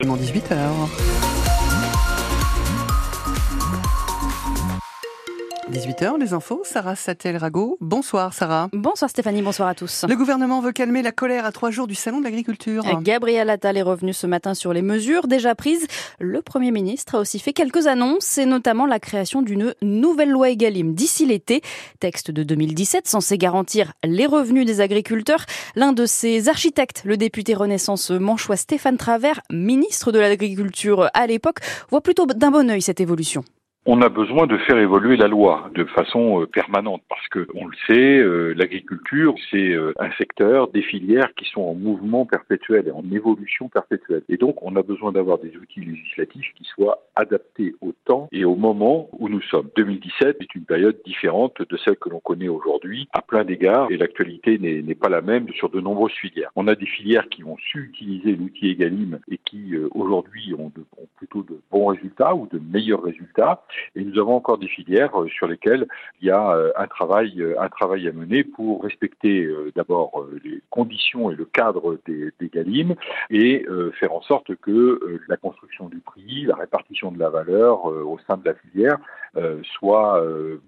18h. 18h, les infos, Sarah Satel-Rago. Bonsoir Sarah. Bonsoir Stéphanie, bonsoir à tous. Le gouvernement veut calmer la colère à trois jours du Salon de l'agriculture. Gabriel Attal est revenu ce matin sur les mesures déjà prises. Le Premier ministre a aussi fait quelques annonces, et notamment la création d'une nouvelle loi Egalim d'ici l'été. Texte de 2017 censé garantir les revenus des agriculteurs. L'un de ses architectes, le député Renaissance manchois Stéphane Travers, ministre de l'Agriculture à l'époque, voit plutôt d'un bon oeil cette évolution on a besoin de faire évoluer la loi de façon euh, permanente parce que on le sait, euh, l'agriculture c'est euh, un secteur, des filières qui sont en mouvement perpétuel et en évolution perpétuelle. Et donc on a besoin d'avoir des outils législatifs qui soient adaptés au temps et au moment où nous sommes. 2017 est une période différente de celle que l'on connaît aujourd'hui à plein d'égards et l'actualité n'est pas la même sur de nombreuses filières. On a des filières qui ont su utiliser l'outil Egalim et qui aujourd'hui ont, de bons résultats ou de meilleurs résultats. Et nous avons encore des filières euh, sur lesquelles il y a euh, un travail, euh, un travail à mener pour respecter d'abord les conditions et le cadre des, des GALIM et faire en sorte que la construction du prix, la répartition de la valeur au sein de la filière soit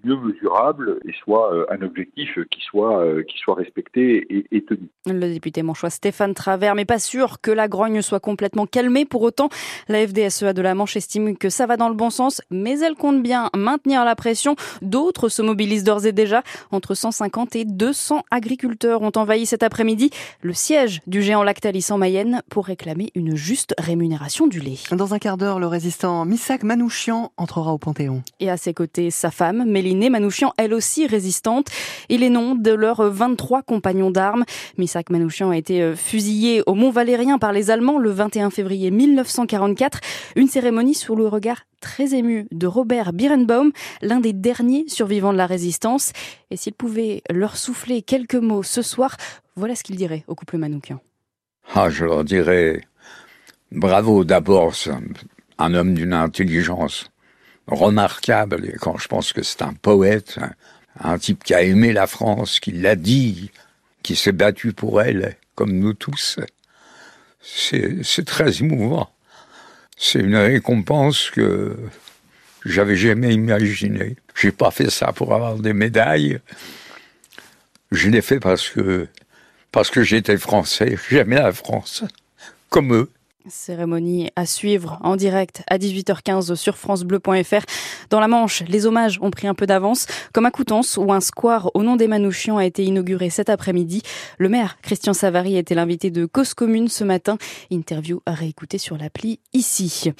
mieux mesurable et soit un objectif qui soit, qui soit respecté et, et tenu. Le député manchois Stéphane Travers, mais pas sûr que la grogne soit complètement calmée. Pour autant, la FDSEA de la Manche estime que ça va dans le bon sens, mais elle compte bien maintenir la pression. D'autres se mobilisent d'ores et déjà. Entre 150 et 200 agriculteurs ont envahi cet après-midi le siège du géant Lactalis en Mayenne pour réclamer une juste rémunération du lait. Dans un quart d'heure, le résistant Missak Manouchian entrera au Panthéon. Et à ses côtés, sa femme, Mélinée Manouchian, elle aussi résistante, et les noms de leurs 23 compagnons d'armes. Missak Manouchian a été euh, fusillé au Mont Valérien par les Allemands le 21 février 1944. Une cérémonie sous le regard très ému de Robert Birenbaum, l'un des derniers survivants de la résistance. Et s'il pouvait leur souffler quelques mots ce soir, voilà ce qu'il dirait au couple Manoukian. Ah, je leur dirais bravo d'abord, un homme d'une intelligence remarquable. Quand je pense que c'est un poète, un type qui a aimé la France, qui l'a dit, qui s'est battu pour elle, comme nous tous, c'est très émouvant c'est une récompense que j'avais jamais imaginée. J'ai pas fait ça pour avoir des médailles. Je l'ai fait parce que parce que j'étais français. J'aimais la France, comme eux. Cérémonie à suivre en direct à 18h15 sur francebleu.fr. Dans la Manche, les hommages ont pris un peu d'avance, comme à Coutances où un square au nom des Manouchians a été inauguré cet après-midi. Le maire Christian Savary était l'invité de Cause Commune ce matin. Interview à réécouter sur l'appli ici.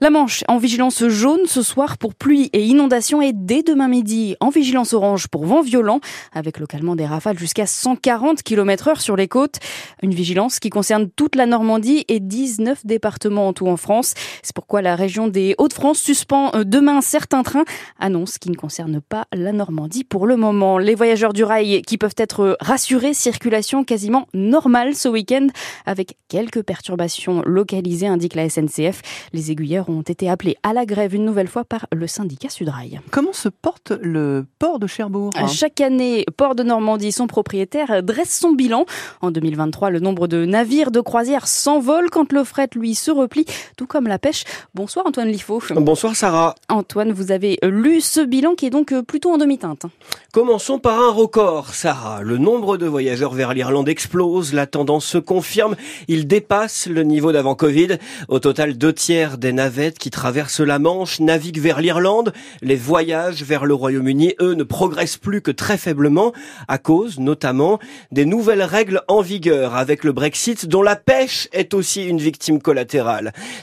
La Manche en vigilance jaune ce soir pour pluie et inondation et dès demain midi en vigilance orange pour vent violent avec localement des rafales jusqu'à 140 km heure sur les côtes. Une vigilance qui concerne toute la Normandie et 19 neuf départements en tout en France. C'est pourquoi la région des Hauts-de-France suspend euh, demain certains trains, annonce qui ne concerne pas la Normandie pour le moment. Les voyageurs du rail qui peuvent être rassurés, circulation quasiment normale ce week-end avec quelques perturbations localisées, indique la SNCF. Les aiguilleurs ont été appelés à la grève une nouvelle fois par le syndicat Sudrail. Comment se porte le port de Cherbourg Chaque année, Port de Normandie, son propriétaire, dresse son bilan. En 2023, le nombre de navires de croisière s'envole quand le fret, lui, se replie, tout comme la pêche. Bonsoir Antoine Liffaut. Bonsoir Sarah. Antoine, vous avez lu ce bilan qui est donc euh, plutôt en demi-teinte. Commençons par un record, Sarah. Le nombre de voyageurs vers l'Irlande explose, la tendance se confirme, il dépasse le niveau d'avant Covid. Au total, deux tiers des navettes qui traversent la Manche naviguent vers l'Irlande. Les voyages vers le Royaume-Uni, eux, ne progressent plus que très faiblement, à cause notamment des nouvelles règles en vigueur avec le Brexit, dont la pêche est aussi une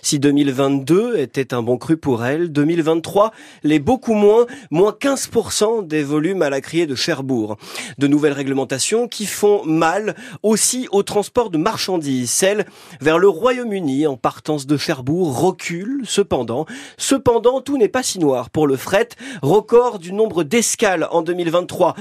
Si 2022 était un bon cru pour elle, 2023 l'est beaucoup moins, moins 15% des volumes à la criée de Cherbourg. De nouvelles réglementations qui font mal aussi au transport de marchandises. Celle vers le Royaume-Uni en partance de Cherbourg recule cependant. Cependant, tout n'est pas si noir pour le fret. Record du nombre d'escales en 2023